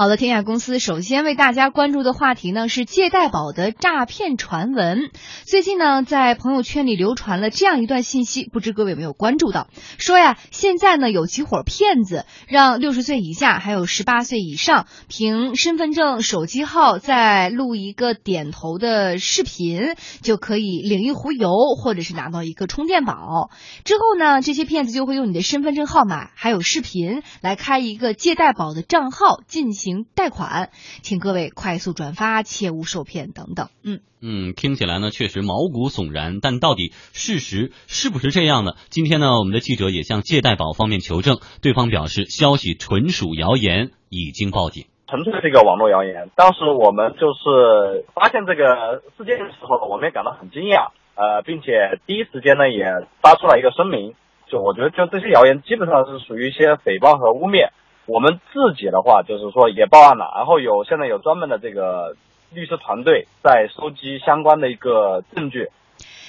好的，天下公司首先为大家关注的话题呢是借贷宝的诈骗传闻。最近呢，在朋友圈里流传了这样一段信息，不知各位有没有关注到？说呀，现在呢有几伙骗子让六十岁以下还有十八岁以上凭身份证、手机号再录一个点头的视频，就可以领一壶油或者是拿到一个充电宝。之后呢，这些骗子就会用你的身份证号码还有视频来开一个借贷宝的账号进行。贷款，请各位快速转发，切勿受骗等等。嗯嗯，听起来呢确实毛骨悚然，但到底事实是不是这样呢？今天呢，我们的记者也向借贷宝方面求证，对方表示消息纯属谣言，已经报警。纯粹这个网络谣言。当时我们就是发现这个事件的时候，我们也感到很惊讶，呃，并且第一时间呢也发出了一个声明，就我觉得就这些谣言基本上是属于一些诽谤和污蔑。我们自己的话，就是说也报案了，然后有现在有专门的这个律师团队在收集相关的一个证据。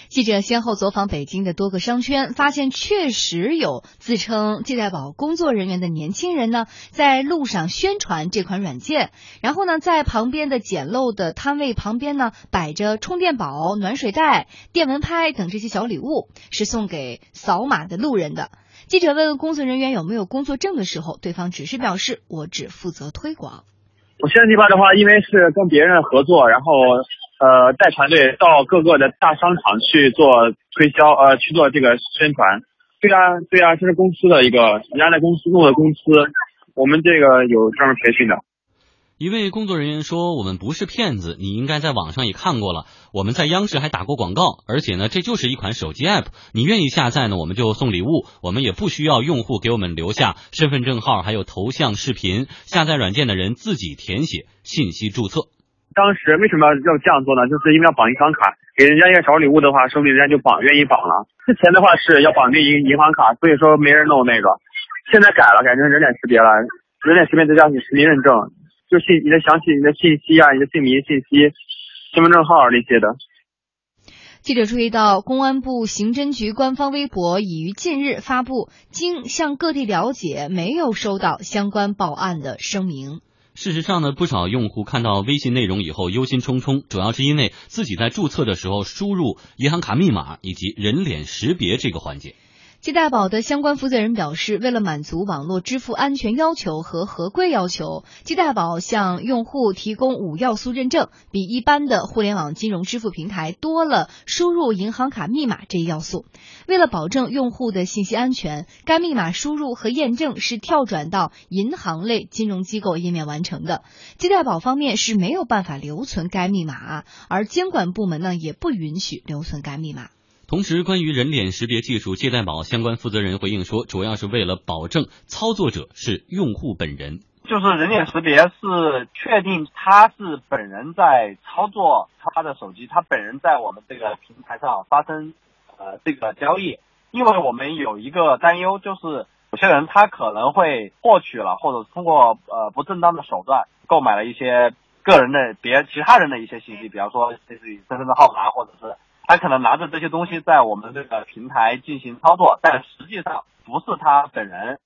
记者先后走访北京的多个商圈，发现确实有自称借贷宝工作人员的年轻人呢，在路上宣传这款软件，然后呢，在旁边的简陋的摊位旁边呢，摆着充电宝、暖水袋、电蚊拍等这些小礼物，是送给扫码的路人的。记者问工作人员有没有工作证的时候，对方只是表示我只负责推广。我现在这边的话，因为是跟别人合作，然后呃带团队到各个的大商场去做推销，呃去做这个宣传。对啊对啊，这是公司的一个人家的公司弄的公司，我们这个有专门培训的。一位工作人员说：“我们不是骗子，你应该在网上也看过了。我们在央视还打过广告，而且呢，这就是一款手机 app。你愿意下载呢，我们就送礼物。我们也不需要用户给我们留下身份证号，还有头像、视频。下载软件的人自己填写信息注册。当时为什么要这样做呢？就是因为要绑银行卡，给人家一个小礼物的话，说明人家就绑愿意绑了。之前的话是要绑定银银行卡，所以说没人弄那个。现在改了，改成人脸识别了，人脸识别再加你实名认证。”就信你的详细你的信息啊，你的姓名、信息、身份证号那些的。记者注意到，公安部刑侦局官方微博已于近日发布，经向各地了解，没有收到相关报案的声明。事实上呢，不少用户看到微信内容以后忧心忡忡，主要是因为自己在注册的时候输入银行卡密码以及人脸识别这个环节。借贷宝的相关负责人表示，为了满足网络支付安全要求和合规要求，借贷宝向用户提供五要素认证，比一般的互联网金融支付平台多了输入银行卡密码这一要素。为了保证用户的信息安全，该密码输入和验证是跳转到银行类金融机构页面完成的。借贷宝方面是没有办法留存该密码，而监管部门呢也不允许留存该密码。同时，关于人脸识别技术，借贷宝相关负责人回应说，主要是为了保证操作者是用户本人。就是人脸识别是确定他是本人在操作他的手机，他本人在我们这个平台上发生呃这个交易。因为我们有一个担忧，就是有些人他可能会获取了，或者通过呃不正当的手段购买了一些个人的别其他人的一些信息，比方说类似于身份证号码或者是。他可能拿着这些东西在我们这个平台进行操作，但实际上不是他本人。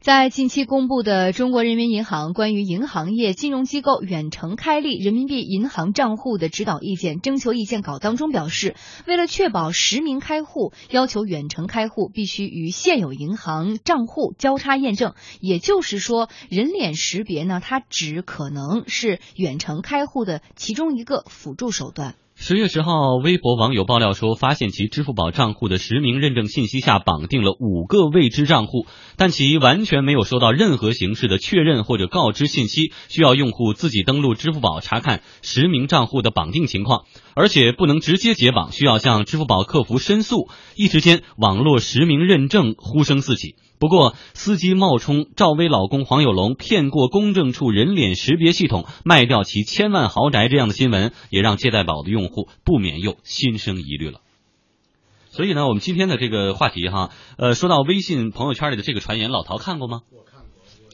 在近期公布的中国人民银行关于银行业金融机构远程开立人民币银行账户的指导意见征求意见稿当中表示，为了确保实名开户，要求远程开户必须与现有银行账户交叉验证。也就是说，人脸识别呢，它只可能是远程开户的其中一个辅助手段。十月十号，微博网友爆料说，发现其支付宝账户的实名认证信息下绑定了五个未知账户，但其完全没有收到任何形式的确认或者告知信息，需要用户自己登录支付宝查看实名账户的绑定情况，而且不能直接解绑，需要向支付宝客服申诉。一时间，网络实名认证呼声四起。不过，司机冒充赵薇老公黄有龙骗过公证处人脸识别系统卖掉其千万豪宅这样的新闻，也让借贷宝的用户不免又心生疑虑了。所以呢，我们今天的这个话题哈，呃，说到微信朋友圈里的这个传言，老陶看过吗？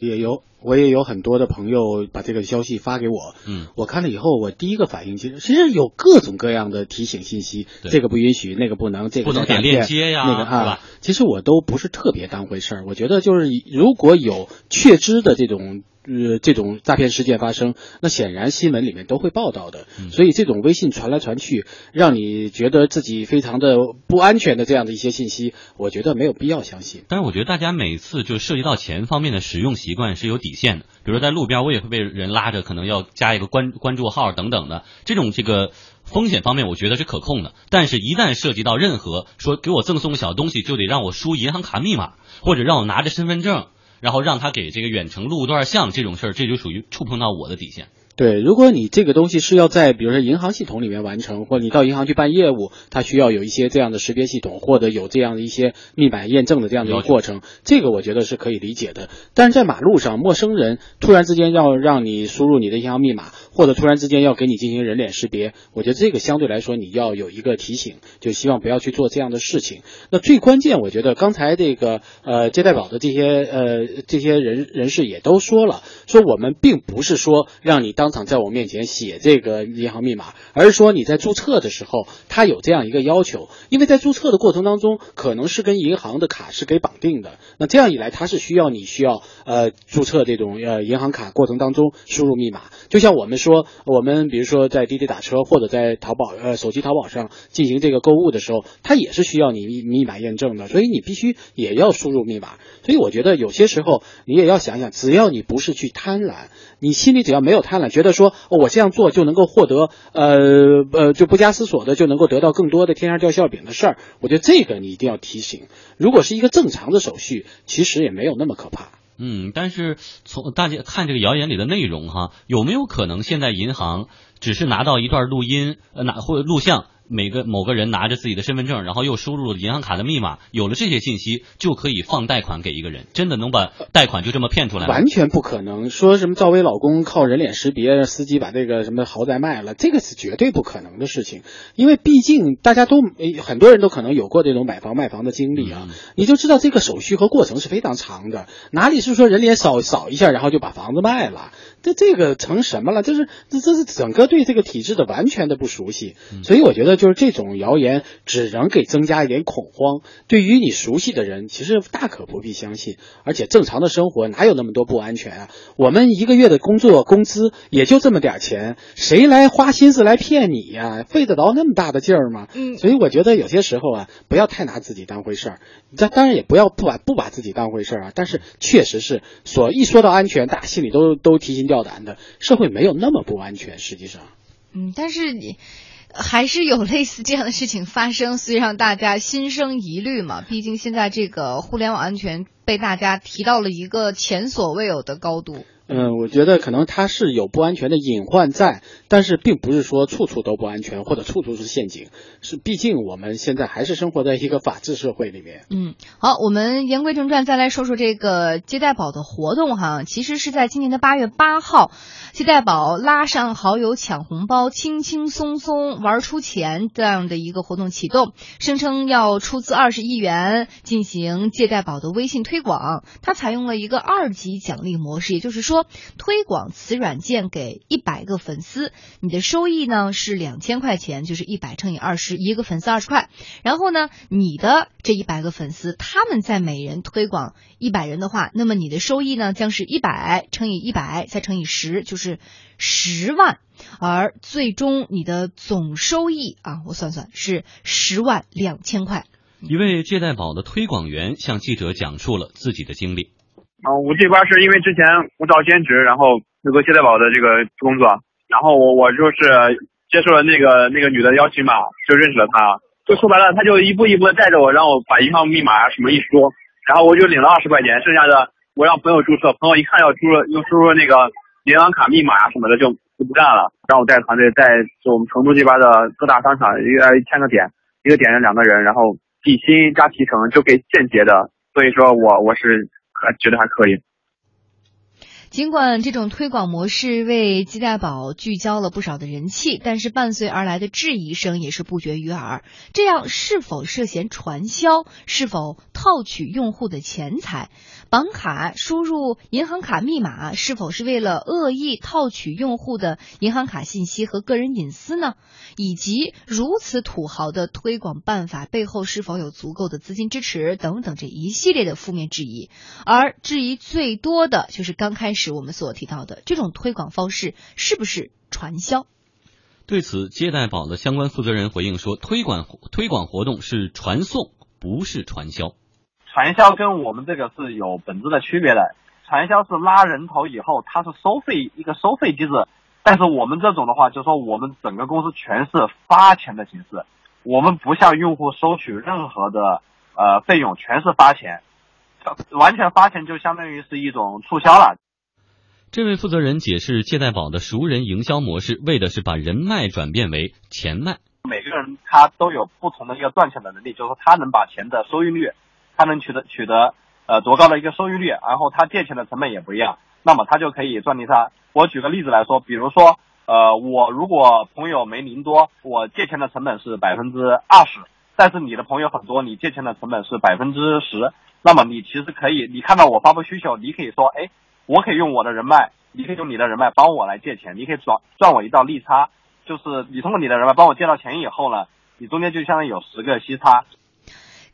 也有，我也有很多的朋友把这个消息发给我。嗯，我看了以后，我第一个反应其实其实有各种各样的提醒信息，这个不允许，那个不能，这个不能点链接呀，那个啊，其实我都不是特别当回事儿。我觉得就是如果有确知的这种呃这种诈骗事件发生，那显然新闻里面都会报道的。所以这种微信传来传去，让你觉得自己非常的不安全的这样的一些信息，我觉得没有必要相信。但是我觉得大家每次就涉及到钱方面的使用习惯是有底线的，比如在路边我也会被人拉着，可能要加一个关关注号等等的这种这个。风险方面，我觉得是可控的，但是，一旦涉及到任何说给我赠送个小东西，就得让我输银行卡密码，或者让我拿着身份证，然后让他给这个远程录段像这种事儿，这就属于触碰到我的底线。对，如果你这个东西是要在比如说银行系统里面完成，或者你到银行去办业务，它需要有一些这样的识别系统，或者有这样的一些密码验证的这样的一个过程，这个我觉得是可以理解的。但是在马路上，陌生人突然之间要让你输入你的银行密码，或者突然之间要给你进行人脸识别，我觉得这个相对来说你要有一个提醒，就希望不要去做这样的事情。那最关键，我觉得刚才这个呃接待宝的这些呃这些人人士也都说了，说我们并不是说让你当。当场在我面前写这个银行密码，而是说你在注册的时候，他有这样一个要求，因为在注册的过程当中，可能是跟银行的卡是给绑定的，那这样一来，他是需要你需要呃注册这种呃银行卡过程当中输入密码，就像我们说，我们比如说在滴滴打车或者在淘宝呃手机淘宝上进行这个购物的时候，它也是需要你密密码验证的，所以你必须也要输入密码，所以我觉得有些时候你也要想想，只要你不是去贪婪，你心里只要没有贪婪。觉得说我这样做就能够获得呃呃就不加思索的就能够得到更多的天上掉馅饼的事儿，我觉得这个你一定要提醒。如果是一个正常的手续，其实也没有那么可怕。嗯，但是从大家看这个谣言里的内容哈，有没有可能现在银行只是拿到一段录音呃拿或录像？每个某个人拿着自己的身份证，然后又输入了银行卡的密码，有了这些信息，就可以放贷款给一个人，真的能把贷款就这么骗出来？完全不可能。说什么赵薇老公靠人脸识别，司机把这个什么豪宅卖了，这个是绝对不可能的事情。因为毕竟大家都很多人都可能有过这种买房卖房的经历啊，你就知道这个手续和过程是非常长的。哪里是说人脸扫扫一下，然后就把房子卖了？这这个成什么了？就是这这是整个对这个体制的完全的不熟悉。所以我觉得。就是这种谣言只能给增加一点恐慌，对于你熟悉的人，其实大可不必相信。而且正常的生活哪有那么多不安全啊？我们一个月的工作工资也就这么点钱，谁来花心思来骗你呀？费得着那么大的劲儿吗？嗯，所以我觉得有些时候啊，不要太拿自己当回事儿。这当然也不要不把不把自己当回事儿啊。但是确实是，所一说到安全，大家心里都都提心吊胆的。社会没有那么不安全，实际上。嗯，但是你。还是有类似这样的事情发生，所以让大家心生疑虑嘛。毕竟现在这个互联网安全被大家提到了一个前所未有的高度。嗯，我觉得可能它是有不安全的隐患在，但是并不是说处处都不安全或者处处是陷阱。是，毕竟我们现在还是生活在一个法治社会里面。嗯，好，我们言归正传，再来说说这个接待宝的活动哈。其实是在今年的八月八号，接待宝拉上好友抢红包，轻轻松松玩出钱这样的一个活动启动，声称要出资二十亿元进行借贷宝的微信推广。它采用了一个二级奖励模式，也就是说。推广此软件给一百个粉丝，你的收益呢是两千块钱，就是一百乘以二十，一个粉丝二十块。然后呢，你的这一百个粉丝，他们在每人推广一百人的话，那么你的收益呢将是一百乘以一百再乘以十，就是十万。而最终你的总收益啊，我算算是十万两千块。一位借贷宝的推广员向记者讲述了自己的经历。嗯，我这边是因为之前我找兼职，然后有个借贷宝的这个工作，然后我我就是接受了那个那个女的邀请嘛，就认识了她。就说白了，她就一步一步的带着我，让我把银行密码什么一输，然后我就领了二十块钱，剩下的我让朋友注册，朋友一看要输入又输入那个银行卡密码啊什么的，就就不干了，让我带团队在就我们成都这边的各大商场一个一千个点，一个点上两个人，然后底薪加提成就给间接的，所以说我我是。还觉得还可以。尽管这种推广模式为鸡代宝聚焦了不少的人气，但是伴随而来的质疑声也是不绝于耳。这样是否涉嫌传销？是否套取用户的钱财？绑卡输入银行卡密码是否是为了恶意套取用户的银行卡信息和个人隐私呢？以及如此土豪的推广办法背后是否有足够的资金支持等等这一系列的负面质疑。而质疑最多的就是刚开始。我们所提到的这种推广方式是不是传销？对此，借贷宝的相关负责人回应说，推广推广活动是传送，不是传销。传销跟我们这个是有本质的区别的。传销是拉人头以后，它是收费一个收费机制，但是我们这种的话，就是说我们整个公司全是发钱的形式，我们不向用户收取任何的呃费用，全是发钱，完全发钱就相当于是一种促销了。这位负责人解释，借贷宝的熟人营销模式，为的是把人脉转变为钱脉。每个人他都有不同的一个赚钱的能力，就是说他能把钱的收益率，他能取得取得呃多高的一个收益率，然后他借钱的成本也不一样，那么他就可以赚利差。我举个例子来说，比如说呃我如果朋友没您多，我借钱的成本是百分之二十，但是你的朋友很多，你借钱的成本是百分之十，那么你其实可以，你看到我发布需求，你可以说，哎。我可以用我的人脉，你可以用你的人脉帮我来借钱，你可以赚赚我一道利差，就是你通过你的人脉帮我借到钱以后呢，你中间就相当于有十个息差。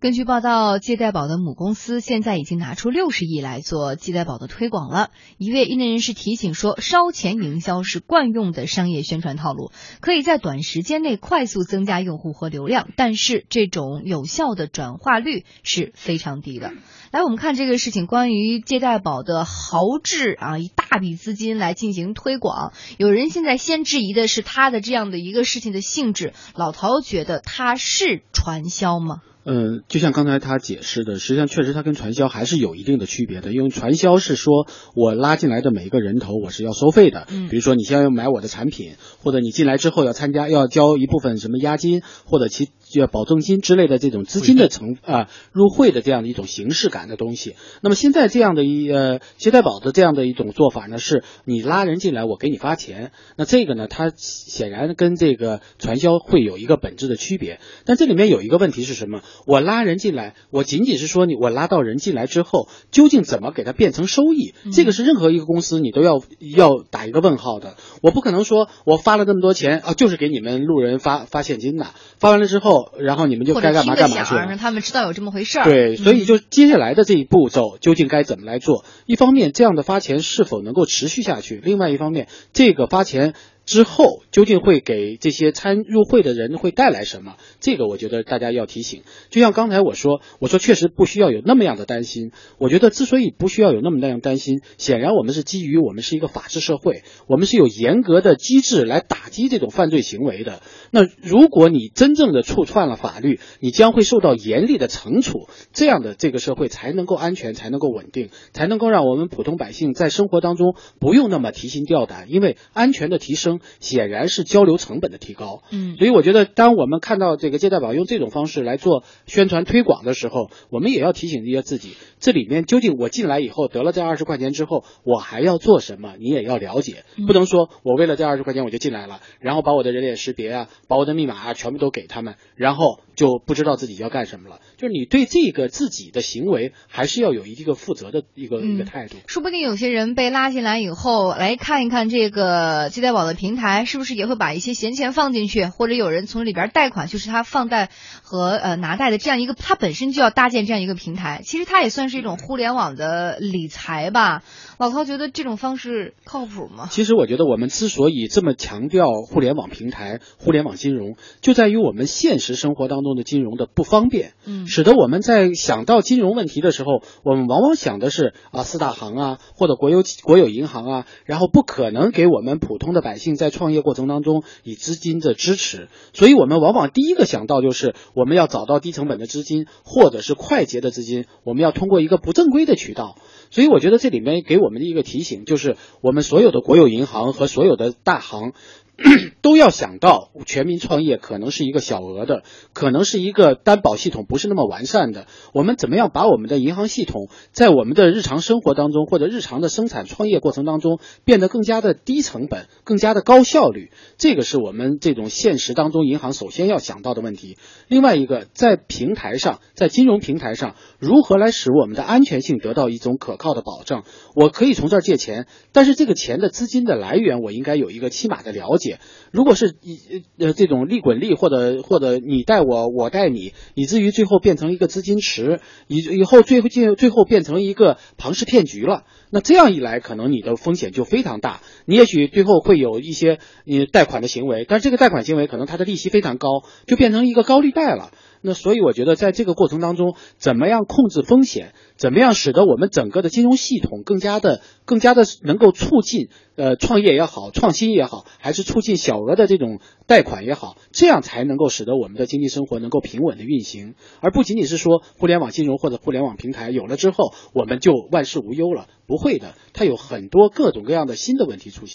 根据报道，借贷宝的母公司现在已经拿出六十亿来做借贷宝的推广了。一位业内人士提醒说，烧钱营销是惯用的商业宣传套路，可以在短时间内快速增加用户和流量，但是这种有效的转化率是非常低的。来，我们看这个事情，关于借贷宝的豪掷啊，一大笔资金来进行推广，有人现在先质疑的是他的这样的一个事情的性质。老陶觉得它是传销吗？嗯，就像刚才他解释的，实际上确实它跟传销还是有一定的区别的。因为传销是说我拉进来的每一个人头我是要收费的，嗯，比如说你先要买我的产品，或者你进来之后要参加要交一部分什么押金或者其要保证金之类的这种资金的成啊入会的这样的一种形式感的东西。那么现在这样的一呃借贷宝的这样的一种做法呢，是你拉人进来我给你发钱，那这个呢它显然跟这个传销会有一个本质的区别。但这里面有一个问题是什么？我拉人进来，我仅仅是说你，我拉到人进来之后，究竟怎么给他变成收益？这个是任何一个公司你都要要打一个问号的。我不可能说我发了那么多钱啊，就是给你们路人发发现金的，发完了之后，然后你们就该干嘛干嘛去了。让他们知道有这么回事儿。对，所以就接下来的这一步骤究竟该怎么来做？一方面，这样的发钱是否能够持续下去？另外一方面，这个发钱。之后究竟会给这些参入会的人会带来什么？这个我觉得大家要提醒。就像刚才我说，我说确实不需要有那么样的担心。我觉得之所以不需要有那么那样担心，显然我们是基于我们是一个法治社会，我们是有严格的机制来打击这种犯罪行为的。那如果你真正的触犯了法律，你将会受到严厉的惩处。这样的这个社会才能够安全，才能够稳定，才能够让我们普通百姓在生活当中不用那么提心吊胆，因为安全的提升。显然是交流成本的提高，嗯，所以我觉得，当我们看到这个借贷宝用这种方式来做宣传推广的时候，我们也要提醒一下自己，这里面究竟我进来以后得了这二十块钱之后，我还要做什么？你也要了解，不能说我为了这二十块钱我就进来了，然后把我的人脸识别啊，把我的密码啊全部都给他们，然后就不知道自己要干什么了。就是你对这个自己的行为还是要有一个负责的一个一个态度。说不定有些人被拉进来以后，来看一看这个借贷宝的平台。是不是也会把一些闲钱放进去，或者有人从里边贷款，就是他放贷和呃拿贷的这样一个，他本身就要搭建这样一个平台，其实它也算是一种互联网的理财吧。老陶觉得这种方式靠谱吗？其实我觉得我们之所以这么强调互联网平台、互联网金融，就在于我们现实生活当中的金融的不方便，嗯，使得我们在想到金融问题的时候，我们往往想的是啊四大行啊或者国有国有银行啊，然后不可能给我们普通的百姓在创业过程当中以资金的支持，所以我们往往第一个想到就是我们要找到低成本的资金或者是快捷的资金，我们要通过一个不正规的渠道。所以我觉得这里面给我们的一个提醒就是，我们所有的国有银行和所有的大行。都要想到全民创业可能是一个小额的，可能是一个担保系统不是那么完善的。我们怎么样把我们的银行系统在我们的日常生活当中或者日常的生产创业过程当中变得更加的低成本、更加的高效率？这个是我们这种现实当中银行首先要想到的问题。另外一个，在平台上，在金融平台上，如何来使我们的安全性得到一种可靠的保证？我可以从这儿借钱，但是这个钱的资金的来源我应该有一个起码的了解。解。如果是以呃这种利滚利，或者或者你带我，我带你，以至于最后变成一个资金池，以以后最后最最后变成一个庞氏骗局了。那这样一来，可能你的风险就非常大。你也许最后会有一些你贷款的行为，但是这个贷款行为可能它的利息非常高，就变成一个高利贷了。那所以我觉得，在这个过程当中，怎么样控制风险，怎么样使得我们整个的金融系统更加的、更加的能够促进呃创业也好、创新也好，还是促进小额的这种贷款也好，这样才能够使得我们的经济生活能够平稳的运行，而不仅仅是说互联网金融或者互联网平台有了之后，我们就万事无忧了。不会的，它有很多各种各样的新的问题出现。